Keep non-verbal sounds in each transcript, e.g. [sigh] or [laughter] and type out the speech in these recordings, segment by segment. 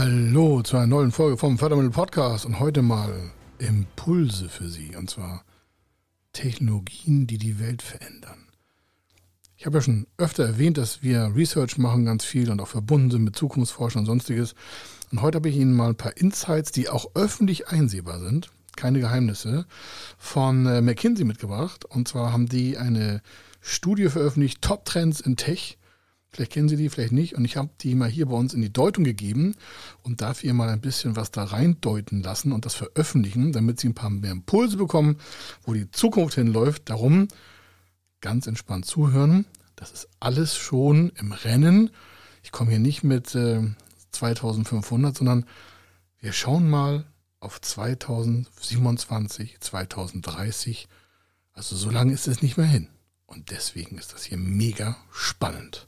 Hallo zu einer neuen Folge vom Fördermittel Podcast und heute mal Impulse für Sie und zwar Technologien, die die Welt verändern. Ich habe ja schon öfter erwähnt, dass wir Research machen ganz viel und auch verbunden sind mit Zukunftsforschern und sonstiges. Und heute habe ich Ihnen mal ein paar Insights, die auch öffentlich einsehbar sind, keine Geheimnisse, von äh, McKinsey mitgebracht. Und zwar haben die eine Studie veröffentlicht, Top Trends in Tech. Vielleicht kennen Sie die, vielleicht nicht. Und ich habe die mal hier bei uns in die Deutung gegeben und darf ihr mal ein bisschen was da reindeuten lassen und das veröffentlichen, damit Sie ein paar mehr Impulse bekommen, wo die Zukunft hinläuft. Darum ganz entspannt zuhören. Das ist alles schon im Rennen. Ich komme hier nicht mit äh, 2500, sondern wir schauen mal auf 2027, 2030. Also so lange ist es nicht mehr hin. Und deswegen ist das hier mega spannend.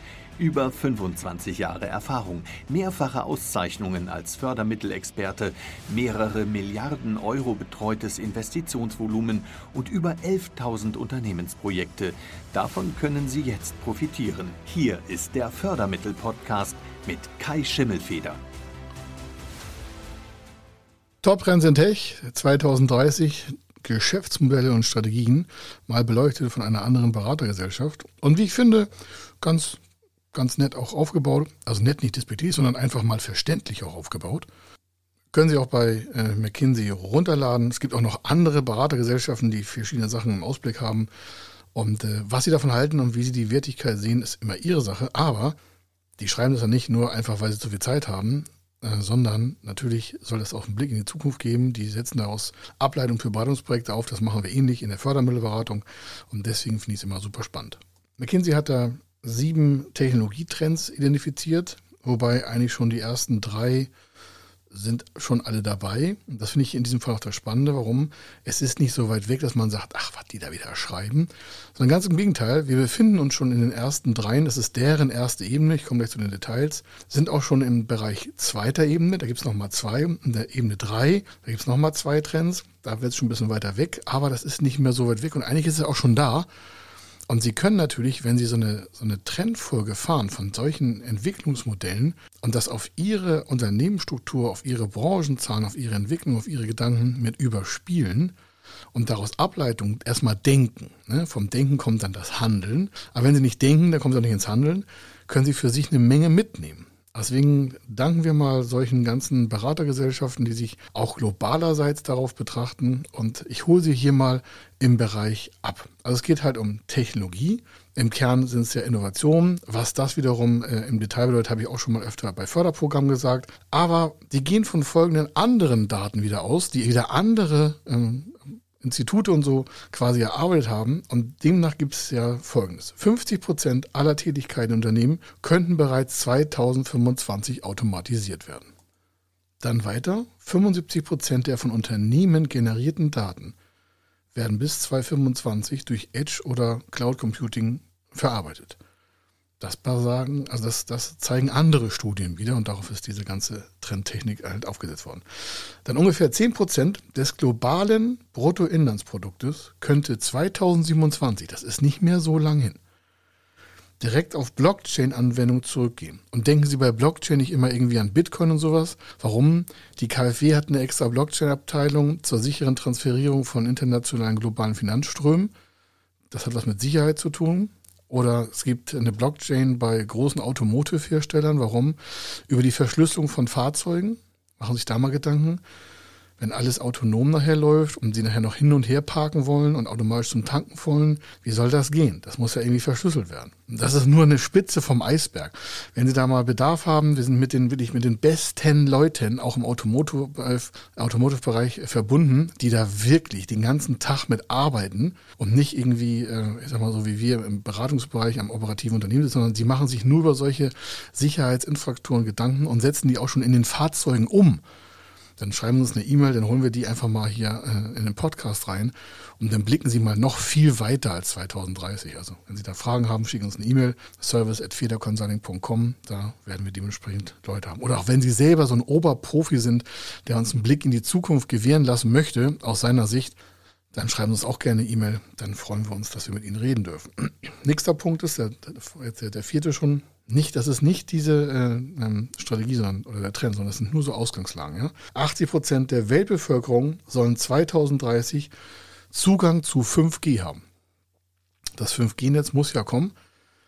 Über 25 Jahre Erfahrung, mehrfache Auszeichnungen als Fördermittelexperte, mehrere Milliarden Euro betreutes Investitionsvolumen und über 11.000 Unternehmensprojekte. Davon können Sie jetzt profitieren. Hier ist der Fördermittel-Podcast mit Kai Schimmelfeder. Top Trends in Tech 2030 Geschäftsmodelle und Strategien mal beleuchtet von einer anderen Beratergesellschaft. Und wie ich finde, ganz ganz nett auch aufgebaut. Also nett nicht despektiv, sondern einfach mal verständlich auch aufgebaut. Können Sie auch bei äh, McKinsey runterladen. Es gibt auch noch andere Beratergesellschaften, die verschiedene Sachen im Ausblick haben. Und äh, was Sie davon halten und wie Sie die Wertigkeit sehen, ist immer Ihre Sache. Aber die schreiben das ja nicht nur einfach, weil sie zu viel Zeit haben, äh, sondern natürlich soll es auch einen Blick in die Zukunft geben. Die setzen daraus Ableitung für Beratungsprojekte auf. Das machen wir ähnlich in der Fördermittelberatung. Und deswegen finde ich es immer super spannend. McKinsey hat da sieben Technologietrends identifiziert, wobei eigentlich schon die ersten drei sind schon alle dabei. Das finde ich in diesem Fall auch das Spannende. Warum? Es ist nicht so weit weg, dass man sagt, ach, was die da wieder schreiben, sondern ganz im Gegenteil. Wir befinden uns schon in den ersten dreien. Das ist deren erste Ebene. Ich komme gleich zu den Details. Sind auch schon im Bereich zweiter Ebene. Da gibt es nochmal zwei. In der Ebene drei, da gibt es nochmal zwei Trends. Da wird es schon ein bisschen weiter weg. Aber das ist nicht mehr so weit weg. Und eigentlich ist es auch schon da. Und Sie können natürlich, wenn Sie so eine, so eine Trendfolge fahren von solchen Entwicklungsmodellen und das auf Ihre Unternehmensstruktur, auf Ihre Branchenzahlen, auf Ihre Entwicklung, auf Ihre Gedanken mit überspielen und daraus Ableitung erstmal denken. Ne? Vom Denken kommt dann das Handeln. Aber wenn Sie nicht denken, dann kommen Sie auch nicht ins Handeln, können Sie für sich eine Menge mitnehmen. Deswegen danken wir mal solchen ganzen Beratergesellschaften, die sich auch globalerseits darauf betrachten. Und ich hole sie hier mal im Bereich ab. Also es geht halt um Technologie. Im Kern sind es ja Innovationen. Was das wiederum äh, im Detail bedeutet, habe ich auch schon mal öfter bei Förderprogrammen gesagt. Aber die gehen von folgenden anderen Daten wieder aus, die wieder andere ähm, Institute und so quasi erarbeitet haben. Und demnach gibt es ja Folgendes. 50 Prozent aller Tätigkeiten in Unternehmen könnten bereits 2025 automatisiert werden. Dann weiter, 75 Prozent der von Unternehmen generierten Daten werden bis 2025 durch Edge oder Cloud Computing verarbeitet. Das sagen, also das, das zeigen andere Studien wieder und darauf ist diese ganze Trendtechnik halt aufgesetzt worden. Dann ungefähr 10% des globalen Bruttoinlandsproduktes könnte 2027, das ist nicht mehr so lang hin, direkt auf Blockchain-Anwendung zurückgehen. Und denken Sie bei Blockchain nicht immer irgendwie an Bitcoin und sowas. Warum? Die KfW hat eine extra Blockchain-Abteilung zur sicheren Transferierung von internationalen globalen Finanzströmen. Das hat was mit Sicherheit zu tun. Oder es gibt eine Blockchain bei großen Automotive-Herstellern. Warum? Über die Verschlüsselung von Fahrzeugen. Machen sich da mal Gedanken. Wenn alles autonom nachher läuft und Sie nachher noch hin und her parken wollen und automatisch zum Tanken wollen, wie soll das gehen? Das muss ja irgendwie verschlüsselt werden. Das ist nur eine Spitze vom Eisberg. Wenn Sie da mal Bedarf haben, wir sind mit den wirklich mit den besten Leuten auch im Automotive, Automotive-Bereich verbunden, die da wirklich den ganzen Tag mit arbeiten und nicht irgendwie, äh, ich sag mal so wie wir im Beratungsbereich am operativen Unternehmen sind, sondern sie machen sich nur über solche Sicherheitsinfrastrukturen Gedanken und setzen die auch schon in den Fahrzeugen um dann schreiben Sie uns eine E-Mail, dann holen wir die einfach mal hier äh, in den Podcast rein und dann blicken Sie mal noch viel weiter als 2030. Also wenn Sie da Fragen haben, schicken uns eine E-Mail, service at federconsulting.com, da werden wir dementsprechend Leute haben. Oder auch wenn Sie selber so ein Oberprofi sind, der uns einen Blick in die Zukunft gewähren lassen möchte, aus seiner Sicht, dann schreiben Sie uns auch gerne eine E-Mail, dann freuen wir uns, dass wir mit Ihnen reden dürfen. [clears throat] Nächster Punkt ist, der, jetzt der vierte schon, nicht, das ist nicht diese äh, ähm, Strategie sondern, oder der Trend, sondern das sind nur so Ausgangslagen. Ja? 80 Prozent der Weltbevölkerung sollen 2030 Zugang zu 5G haben. Das 5G-Netz muss ja kommen,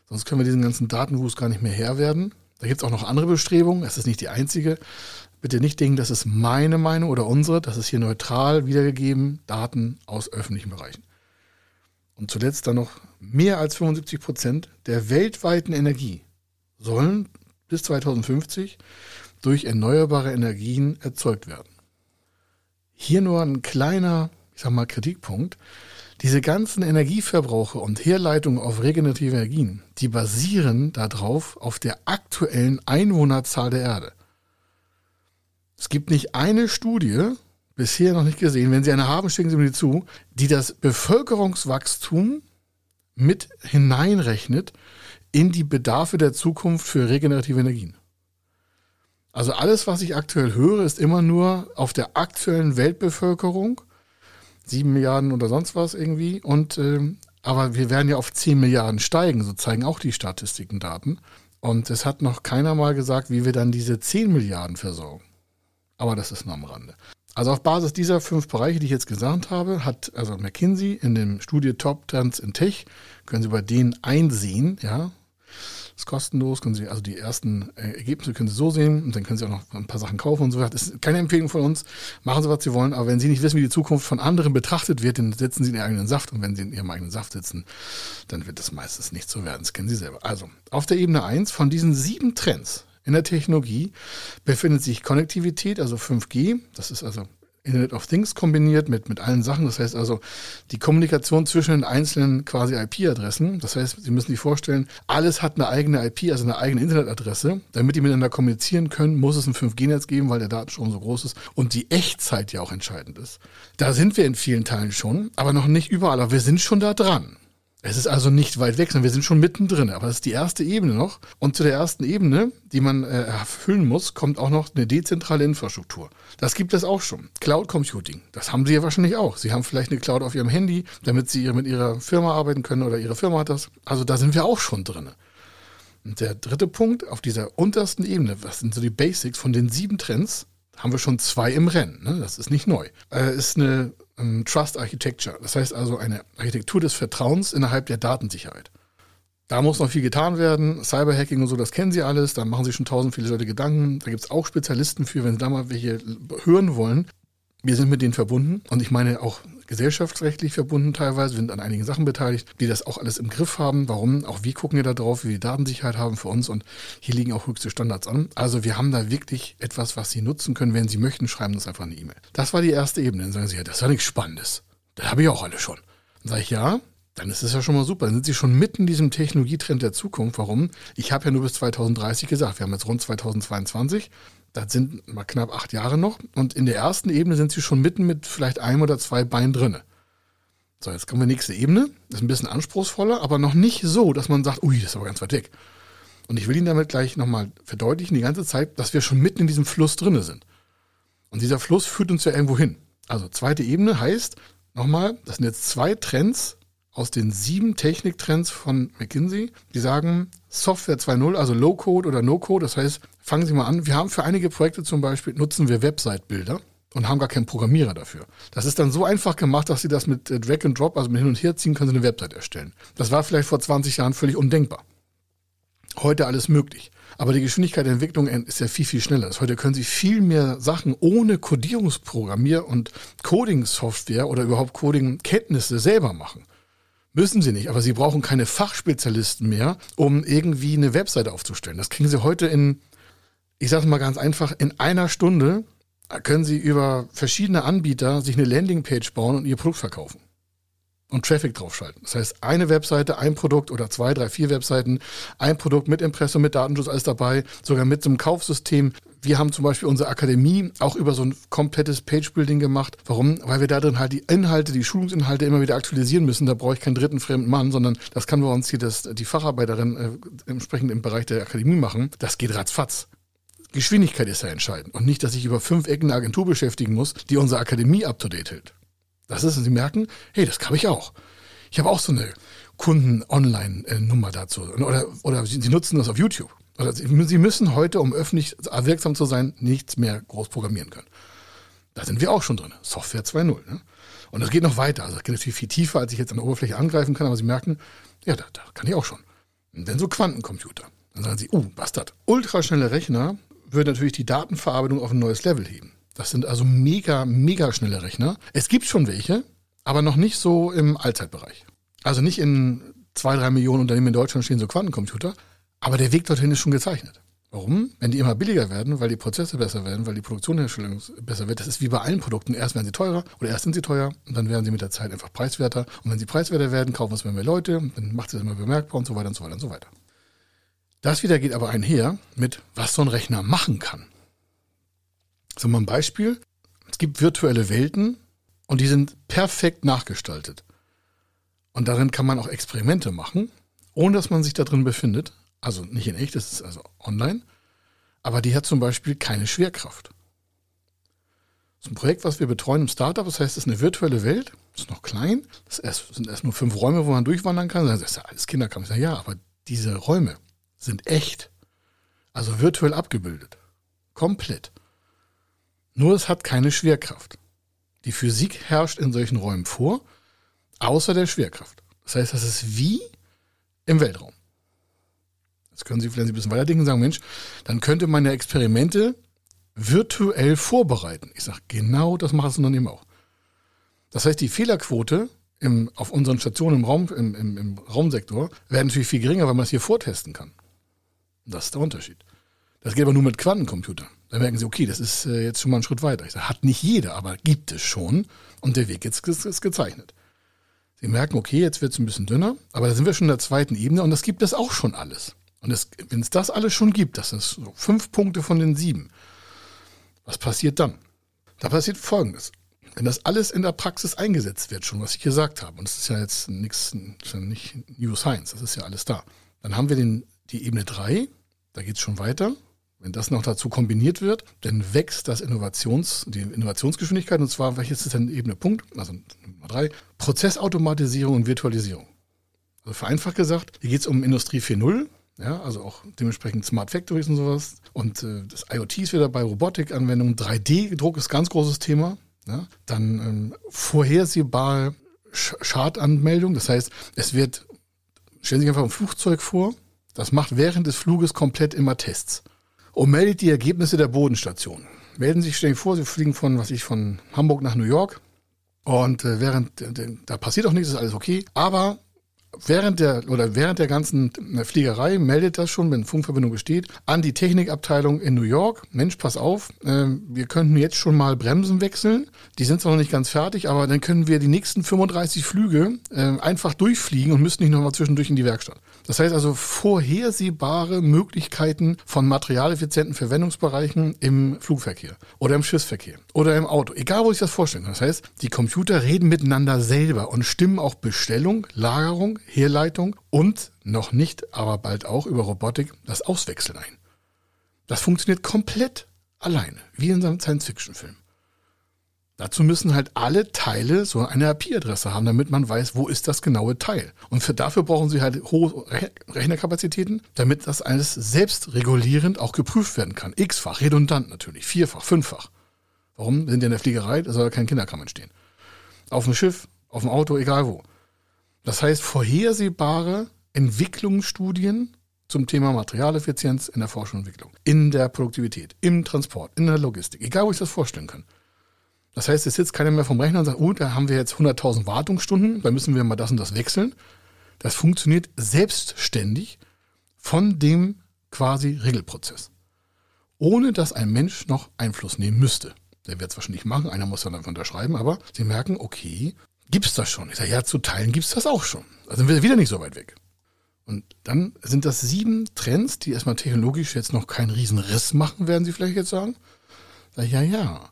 sonst können wir diesen ganzen Datenwust gar nicht mehr Herr werden. Da gibt es auch noch andere Bestrebungen, es ist nicht die einzige. Bitte nicht denken, das ist meine Meinung oder unsere, das ist hier neutral wiedergegeben, Daten aus öffentlichen Bereichen. Und zuletzt dann noch mehr als 75 Prozent der weltweiten Energie sollen bis 2050 durch erneuerbare Energien erzeugt werden. Hier nur ein kleiner, ich sag mal, Kritikpunkt. Diese ganzen Energieverbrauche und Herleitungen auf regenerative Energien, die basieren darauf auf der aktuellen Einwohnerzahl der Erde. Es gibt nicht eine Studie, bisher noch nicht gesehen, wenn Sie eine haben, schicken Sie mir die zu, die das Bevölkerungswachstum mit hineinrechnet in die Bedarfe der Zukunft für regenerative Energien. Also alles, was ich aktuell höre, ist immer nur auf der aktuellen Weltbevölkerung, sieben Milliarden oder sonst was irgendwie. Und ähm, aber wir werden ja auf zehn Milliarden steigen, so zeigen auch die Statistiken Daten. Und es hat noch keiner mal gesagt, wie wir dann diese zehn Milliarden versorgen. Aber das ist nur am Rande. Also auf Basis dieser fünf Bereiche, die ich jetzt gesagt habe, hat also McKinsey in dem Studie Top Trends in Tech, können Sie bei denen einsehen, ja, ist kostenlos, können Sie, also die ersten äh, Ergebnisse können Sie so sehen und dann können Sie auch noch ein paar Sachen kaufen und so weiter. Das ist keine Empfehlung von uns. Machen Sie, was Sie wollen, aber wenn Sie nicht wissen, wie die Zukunft von anderen betrachtet wird, dann setzen Sie in Ihren eigenen Saft und wenn Sie in Ihrem eigenen Saft sitzen, dann wird das meistens nicht so werden. Das kennen Sie selber. Also, auf der Ebene eins von diesen sieben Trends in der Technologie befindet sich Konnektivität, also 5G. Das ist also Internet of Things kombiniert mit, mit allen Sachen. Das heißt also die Kommunikation zwischen den einzelnen quasi IP-Adressen. Das heißt, Sie müssen sich vorstellen, alles hat eine eigene IP, also eine eigene Internetadresse. Damit die miteinander kommunizieren können, muss es ein 5G-Netz geben, weil der Datenstrom so groß ist und die Echtzeit ja auch entscheidend ist. Da sind wir in vielen Teilen schon, aber noch nicht überall. Aber wir sind schon da dran. Es ist also nicht weit weg, sondern wir sind schon mittendrin. Aber das ist die erste Ebene noch. Und zu der ersten Ebene, die man äh, erfüllen muss, kommt auch noch eine dezentrale Infrastruktur. Das gibt es auch schon. Cloud Computing. Das haben Sie ja wahrscheinlich auch. Sie haben vielleicht eine Cloud auf Ihrem Handy, damit Sie mit Ihrer Firma arbeiten können oder Ihre Firma hat das. Also da sind wir auch schon drin. Und der dritte Punkt auf dieser untersten Ebene, was sind so die Basics von den sieben Trends, haben wir schon zwei im Rennen. Ne? Das ist nicht neu. Äh, ist eine Trust Architecture. Das heißt also eine Architektur des Vertrauens innerhalb der Datensicherheit. Da muss noch viel getan werden. Cyberhacking und so, das kennen Sie alles. Da machen sich schon tausend viele Leute Gedanken. Da gibt es auch Spezialisten für, wenn Sie da mal welche hören wollen. Wir sind mit denen verbunden und ich meine auch gesellschaftsrechtlich verbunden teilweise, wir sind an einigen Sachen beteiligt, die das auch alles im Griff haben. Warum? Auch wir gucken ja da drauf, wie wir Datensicherheit haben für uns und hier liegen auch höchste Standards an. Also wir haben da wirklich etwas, was Sie nutzen können. Wenn Sie möchten, schreiben uns einfach eine E-Mail. Das war die erste Ebene. Dann sagen Sie, ja, das ist ja nichts Spannendes. Das habe ich auch alle schon. Dann sage ich, ja, dann ist es ja schon mal super. Dann sind Sie schon mitten in diesem Technologietrend der Zukunft. Warum? Ich habe ja nur bis 2030 gesagt. Wir haben jetzt rund 2022. Das sind mal knapp acht Jahre noch. Und in der ersten Ebene sind sie schon mitten mit vielleicht einem oder zwei Beinen drinne. So, jetzt kommen wir nächste Ebene. Das ist ein bisschen anspruchsvoller, aber noch nicht so, dass man sagt, ui, das ist aber ganz weit weg. Und ich will Ihnen damit gleich nochmal verdeutlichen, die ganze Zeit, dass wir schon mitten in diesem Fluss drinne sind. Und dieser Fluss führt uns ja irgendwo hin. Also zweite Ebene heißt, nochmal, das sind jetzt zwei Trends, aus den sieben Techniktrends von McKinsey. Die sagen Software 2.0, also Low-Code oder No-Code. Das heißt, fangen Sie mal an. Wir haben für einige Projekte zum Beispiel, nutzen wir Website-Bilder und haben gar keinen Programmierer dafür. Das ist dann so einfach gemacht, dass Sie das mit äh, Drag and Drop, also mit Hin- und Herziehen, können Sie eine Website erstellen. Das war vielleicht vor 20 Jahren völlig undenkbar. Heute alles möglich. Aber die Geschwindigkeit der Entwicklung ist ja viel, viel schneller. Heute können Sie viel mehr Sachen ohne Codierungsprogrammier und Coding-Software oder überhaupt Coding-Kenntnisse selber machen. Müssen sie nicht, aber sie brauchen keine Fachspezialisten mehr, um irgendwie eine Webseite aufzustellen. Das kriegen sie heute in, ich sage mal ganz einfach, in einer Stunde können sie über verschiedene Anbieter sich eine Landingpage bauen und ihr Produkt verkaufen und Traffic draufschalten. Das heißt, eine Webseite, ein Produkt oder zwei, drei, vier Webseiten, ein Produkt mit Impressum, mit Datenschutz, alles dabei, sogar mit so einem Kaufsystem. Wir haben zum Beispiel unsere Akademie auch über so ein komplettes Page-Building gemacht. Warum? Weil wir da drin halt die Inhalte, die Schulungsinhalte immer wieder aktualisieren müssen. Da brauche ich keinen dritten fremden Mann, sondern das kann bei uns hier das, die Facharbeiterin äh, entsprechend im Bereich der Akademie machen. Das geht ratzfatz. Geschwindigkeit ist ja entscheidend und nicht, dass ich über fünf Ecken eine Agentur beschäftigen muss, die unsere Akademie up to date hält. Das ist, und Sie merken, hey, das kann ich auch. Ich habe auch so eine Kunden-Online-Nummer dazu. Oder, oder Sie nutzen das auf YouTube. Oder Sie müssen heute, um öffentlich wirksam zu sein, nichts mehr groß programmieren können. Da sind wir auch schon drin. Software 2.0. Ne? Und das geht noch weiter. Also das geht natürlich viel tiefer, als ich jetzt an der Oberfläche angreifen kann. Aber Sie merken, ja, da, da kann ich auch schon. Und dann so Quantencomputer. Dann sagen Sie, was das? Ultraschnelle Rechner würden natürlich die Datenverarbeitung auf ein neues Level heben. Das sind also mega, mega schnelle Rechner. Es gibt schon welche, aber noch nicht so im Allzeitbereich. Also nicht in zwei, drei Millionen Unternehmen in Deutschland stehen so Quantencomputer, aber der Weg dorthin ist schon gezeichnet. Warum? Wenn die immer billiger werden, weil die Prozesse besser werden, weil die Produktionsherstellung besser wird. Das ist wie bei allen Produkten. Erst werden sie teurer oder erst sind sie teuer und dann werden sie mit der Zeit einfach preiswerter. Und wenn sie preiswerter werden, kaufen es mehr, mehr Leute, dann macht es immer bemerkbar und so weiter und so weiter und so weiter. Das wieder geht aber einher mit, was so ein Rechner machen kann. So mal ein Beispiel. Es gibt virtuelle Welten und die sind perfekt nachgestaltet. Und darin kann man auch Experimente machen, ohne dass man sich da drin befindet. Also nicht in echt, das ist also online. Aber die hat zum Beispiel keine Schwerkraft. Das ist ein Projekt, was wir betreuen im Startup. Das heißt, es ist eine virtuelle Welt, ist noch klein. Das sind erst nur fünf Räume, wo man durchwandern kann. Das ist ja alles Kinderkram. Ja, aber diese Räume sind echt. Also virtuell abgebildet. Komplett. Nur es hat keine Schwerkraft. Die Physik herrscht in solchen Räumen vor, außer der Schwerkraft. Das heißt, das ist wie im Weltraum. Jetzt können Sie vielleicht ein bisschen weiter denken und sagen, Mensch, dann könnte man ja Experimente virtuell vorbereiten. Ich sage, genau das macht das Unternehmen auch. Das heißt, die Fehlerquote im, auf unseren Stationen im, Raum, im, im, im Raumsektor werden natürlich viel geringer, weil man es hier vortesten kann. Das ist der Unterschied. Das geht aber nur mit Quantencomputern. Da merken sie, okay, das ist äh, jetzt schon mal ein Schritt weiter. Ich sage, hat nicht jeder, aber gibt es schon. Und der Weg jetzt ist, ist gezeichnet. Sie merken, okay, jetzt wird es ein bisschen dünner, aber da sind wir schon in der zweiten Ebene und das gibt es auch schon alles. Und wenn es das alles schon gibt, das sind so fünf Punkte von den sieben, was passiert dann? Da passiert Folgendes. Wenn das alles in der Praxis eingesetzt wird, schon was ich gesagt habe, und das ist ja jetzt nichts, nicht New Science, das ist ja alles da, dann haben wir den, die Ebene drei, da geht es schon weiter, wenn das noch dazu kombiniert wird, dann wächst das Innovations, die Innovationsgeschwindigkeit und zwar, welches ist denn Ebene Punkt, also Nummer drei, Prozessautomatisierung und Virtualisierung. Also vereinfacht gesagt, hier geht es um Industrie 4.0, ja, also auch dementsprechend Smart Factories und sowas. Und äh, das IoT ist wieder bei Robotikanwendungen. 3D-Druck ist ganz großes Thema. Ja. Dann ähm, vorhersehbare Sch Schadanmeldung. Das heißt, es wird, stellen Sie sich einfach ein Flugzeug vor, das macht während des Fluges komplett immer Tests und meldet die Ergebnisse der Bodenstation. Melden Sie sich, stellen Sie vor, Sie fliegen von, was ich, von Hamburg nach New York und äh, während, äh, da passiert auch nichts, ist alles okay, aber während der oder während der ganzen äh, Fliegerei meldet das schon, wenn Funkverbindung besteht, an die Technikabteilung in New York. Mensch, pass auf, äh, wir könnten jetzt schon mal Bremsen wechseln. Die sind zwar noch nicht ganz fertig, aber dann können wir die nächsten 35 Flüge äh, einfach durchfliegen und müssen nicht nochmal zwischendurch in die Werkstatt. Das heißt also vorhersehbare Möglichkeiten von materialeffizienten Verwendungsbereichen im Flugverkehr oder im Schiffsverkehr oder im Auto. Egal, wo ich das vorstellen kann. Das heißt, die Computer reden miteinander selber und stimmen auch Bestellung, Lagerung, Herleitung und noch nicht, aber bald auch über Robotik das Auswechseln ein. Das funktioniert komplett alleine, wie in einem Science-Fiction-Film. Dazu müssen halt alle Teile so eine IP-Adresse haben, damit man weiß, wo ist das genaue Teil. Und für dafür brauchen sie halt hohe Rechnerkapazitäten, damit das alles selbstregulierend auch geprüft werden kann. X-fach, redundant natürlich, vierfach, fünffach. Warum? sind ja in der Fliegerei, da soll kein Kinderkram entstehen. Auf dem Schiff, auf dem Auto, egal wo. Das heißt, vorhersehbare Entwicklungsstudien zum Thema Materialeffizienz in der Forschung und Entwicklung, in der Produktivität, im Transport, in der Logistik, egal wo ich das vorstellen kann. Das heißt, es sitzt keiner mehr vom Rechner und sagt, oh, da haben wir jetzt 100.000 Wartungsstunden, da müssen wir mal das und das wechseln. Das funktioniert selbstständig von dem quasi Regelprozess. Ohne dass ein Mensch noch Einfluss nehmen müsste. Der wird es wahrscheinlich machen, einer muss dann einfach unterschreiben, aber sie merken, okay, gibt's das schon? Ich sage, ja, zu Teilen gibt's das auch schon. Also sind wir wieder nicht so weit weg. Und dann sind das sieben Trends, die erstmal technologisch jetzt noch keinen Riesenriss machen, werden Sie vielleicht jetzt sagen. Sag ich, ja, ja.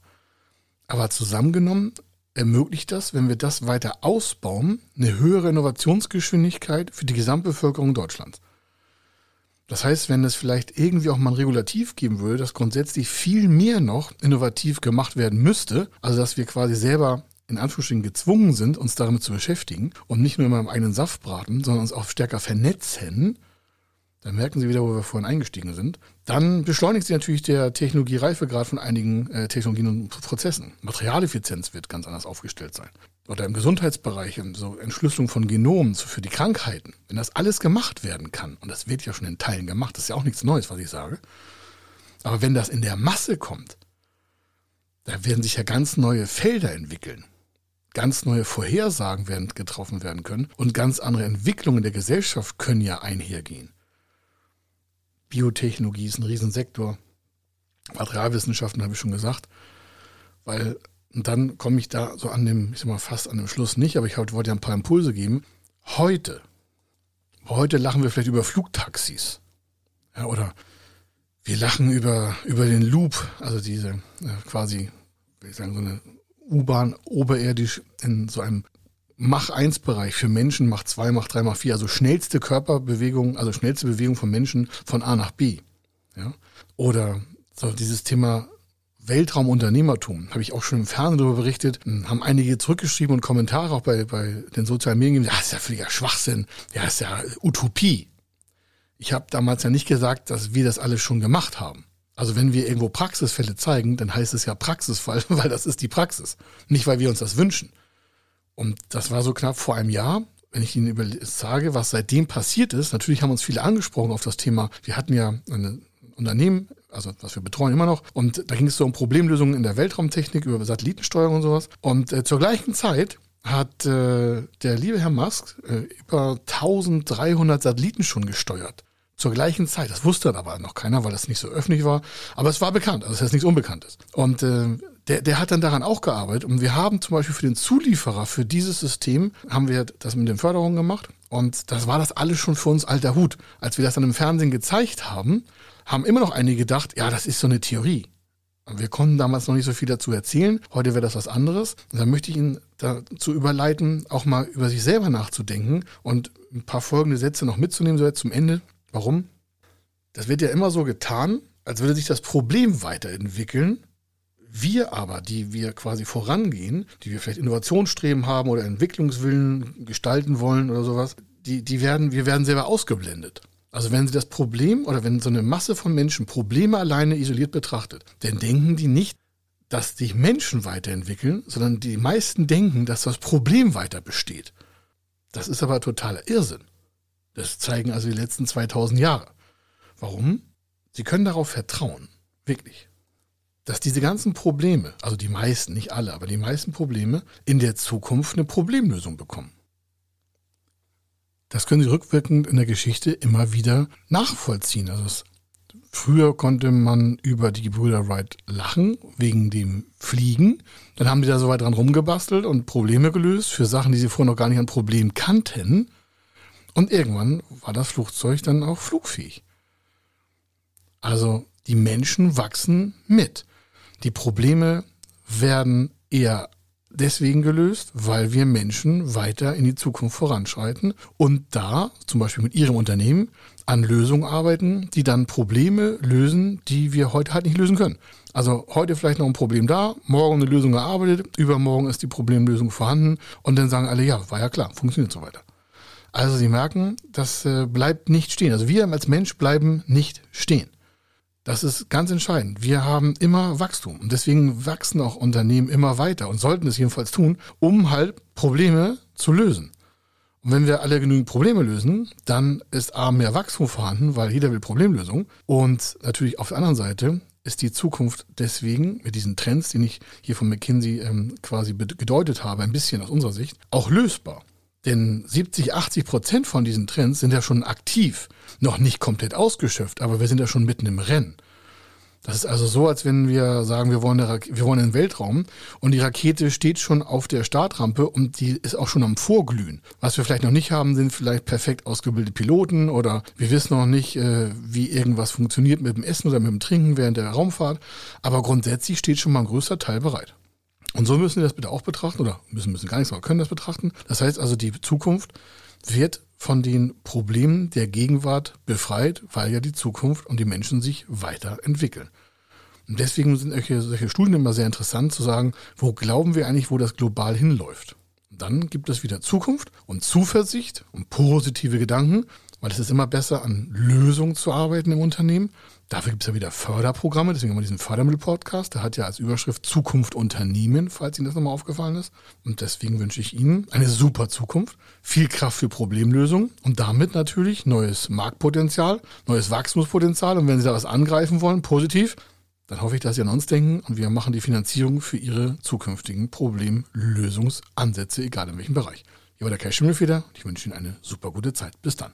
Aber zusammengenommen ermöglicht das, wenn wir das weiter ausbauen, eine höhere Innovationsgeschwindigkeit für die Gesamtbevölkerung Deutschlands. Das heißt, wenn es vielleicht irgendwie auch mal ein Regulativ geben würde, dass grundsätzlich viel mehr noch innovativ gemacht werden müsste, also dass wir quasi selber in Anführungsstrichen gezwungen sind, uns damit zu beschäftigen und nicht nur immer im eigenen Saft braten, sondern uns auch stärker vernetzen, dann merken Sie wieder, wo wir vorhin eingestiegen sind. Dann beschleunigt sich natürlich der Technologiereifegrad von einigen äh, Technologien und Prozessen. Materialeffizienz wird ganz anders aufgestellt sein. Oder im Gesundheitsbereich, so Entschlüsselung von Genomen für die Krankheiten. Wenn das alles gemacht werden kann, und das wird ja schon in Teilen gemacht, das ist ja auch nichts Neues, was ich sage. Aber wenn das in der Masse kommt, da werden sich ja ganz neue Felder entwickeln ganz neue Vorhersagen werden getroffen werden können und ganz andere Entwicklungen der Gesellschaft können ja einhergehen. Biotechnologie ist ein Riesensektor. Materialwissenschaften habe ich schon gesagt. Weil, dann komme ich da so an dem, ich sag mal fast an dem Schluss nicht, aber ich wollte ja ein paar Impulse geben. Heute, heute lachen wir vielleicht über Flugtaxis. Ja, oder wir lachen über, über den Loop, also diese äh, quasi, wie ich sagen, so eine U-Bahn oberirdisch in so einem Mach-1-Bereich für Menschen, Mach 2, Mach 3, Mach 4, also schnellste Körperbewegung, also schnellste Bewegung von Menschen von A nach B. Ja? Oder so dieses Thema Weltraumunternehmertum, habe ich auch schon im Fernsehen darüber berichtet, hm, haben einige zurückgeschrieben und Kommentare auch bei, bei den sozialen Medien gegeben, ja, ist ja völliger Schwachsinn, ja, ist ja Utopie. Ich habe damals ja nicht gesagt, dass wir das alles schon gemacht haben. Also wenn wir irgendwo Praxisfälle zeigen, dann heißt es ja Praxisfall, [laughs] weil das ist die Praxis. Nicht, weil wir uns das wünschen. Und das war so knapp vor einem Jahr. Wenn ich Ihnen sage, was seitdem passiert ist, natürlich haben uns viele angesprochen auf das Thema. Wir hatten ja ein Unternehmen, also was wir betreuen immer noch, und da ging es so um Problemlösungen in der Weltraumtechnik über Satellitensteuerung und sowas. Und äh, zur gleichen Zeit hat äh, der liebe Herr Musk äh, über 1300 Satelliten schon gesteuert zur gleichen Zeit. Das wusste aber noch keiner, weil das nicht so öffentlich war. Aber es war bekannt, also das heißt nichts Unbekanntes. Und äh, der, der hat dann daran auch gearbeitet. Und wir haben zum Beispiel für den Zulieferer für dieses System, haben wir das mit den Förderungen gemacht. Und das war das alles schon für uns alter Hut. Als wir das dann im Fernsehen gezeigt haben, haben immer noch einige gedacht, ja, das ist so eine Theorie. Wir konnten damals noch nicht so viel dazu erzählen. Heute wäre das was anderes. Und dann möchte ich Ihnen dazu überleiten, auch mal über sich selber nachzudenken und ein paar folgende Sätze noch mitzunehmen, so jetzt zum Ende. Warum? Das wird ja immer so getan, als würde sich das Problem weiterentwickeln. Wir aber, die wir quasi vorangehen, die wir vielleicht Innovationsstreben haben oder Entwicklungswillen gestalten wollen oder sowas, die, die werden, wir werden selber ausgeblendet. Also wenn Sie das Problem oder wenn so eine Masse von Menschen Probleme alleine isoliert betrachtet, dann denken die nicht, dass sich Menschen weiterentwickeln, sondern die meisten denken, dass das Problem weiter besteht. Das ist aber totaler Irrsinn. Das zeigen also die letzten 2000 Jahre. Warum? Sie können darauf vertrauen, wirklich, dass diese ganzen Probleme, also die meisten, nicht alle, aber die meisten Probleme in der Zukunft eine Problemlösung bekommen. Das können Sie rückwirkend in der Geschichte immer wieder nachvollziehen. Also es, früher konnte man über die Brüder Wright lachen, wegen dem Fliegen. Dann haben die da so weit dran rumgebastelt und Probleme gelöst für Sachen, die sie vorher noch gar nicht an Problemen kannten. Und irgendwann war das Flugzeug dann auch flugfähig. Also die Menschen wachsen mit. Die Probleme werden eher deswegen gelöst, weil wir Menschen weiter in die Zukunft voranschreiten und da, zum Beispiel mit Ihrem Unternehmen, an Lösungen arbeiten, die dann Probleme lösen, die wir heute halt nicht lösen können. Also heute vielleicht noch ein Problem da, morgen eine Lösung erarbeitet, übermorgen ist die Problemlösung vorhanden und dann sagen alle, ja, war ja klar, funktioniert so weiter. Also Sie merken, das äh, bleibt nicht stehen. Also wir als Mensch bleiben nicht stehen. Das ist ganz entscheidend. Wir haben immer Wachstum und deswegen wachsen auch Unternehmen immer weiter und sollten es jedenfalls tun, um halt Probleme zu lösen. Und wenn wir alle genügend Probleme lösen, dann ist A mehr Wachstum vorhanden, weil jeder will Problemlösung. Und natürlich auf der anderen Seite ist die Zukunft deswegen mit diesen Trends, die ich hier von McKinsey ähm, quasi gedeutet habe, ein bisschen aus unserer Sicht, auch lösbar. Denn 70, 80 Prozent von diesen Trends sind ja schon aktiv, noch nicht komplett ausgeschöpft, aber wir sind ja schon mitten im Rennen. Das ist also so, als wenn wir sagen, wir wollen, wir wollen in den Weltraum und die Rakete steht schon auf der Startrampe und die ist auch schon am Vorglühen. Was wir vielleicht noch nicht haben, sind vielleicht perfekt ausgebildete Piloten oder wir wissen noch nicht, äh, wie irgendwas funktioniert mit dem Essen oder mit dem Trinken während der Raumfahrt. Aber grundsätzlich steht schon mal ein größer Teil bereit. Und so müssen wir das bitte auch betrachten oder müssen, müssen gar nichts, aber können das betrachten. Das heißt also, die Zukunft wird von den Problemen der Gegenwart befreit, weil ja die Zukunft und die Menschen sich weiterentwickeln. Und deswegen sind solche, solche Studien immer sehr interessant zu sagen, wo glauben wir eigentlich, wo das global hinläuft. Dann gibt es wieder Zukunft und Zuversicht und positive Gedanken, weil es ist immer besser, an Lösungen zu arbeiten im Unternehmen Dafür gibt es ja wieder Förderprogramme, deswegen haben wir diesen Fördermittel-Podcast. Der hat ja als Überschrift Zukunft Unternehmen, falls Ihnen das nochmal aufgefallen ist. Und deswegen wünsche ich Ihnen eine super Zukunft, viel Kraft für Problemlösungen und damit natürlich neues Marktpotenzial, neues Wachstumspotenzial. Und wenn Sie da was angreifen wollen, positiv, dann hoffe ich, dass Sie an uns denken und wir machen die Finanzierung für Ihre zukünftigen Problemlösungsansätze, egal in welchem Bereich. Hier war der Cash Schimmelfeder und ich wünsche Ihnen eine super gute Zeit. Bis dann.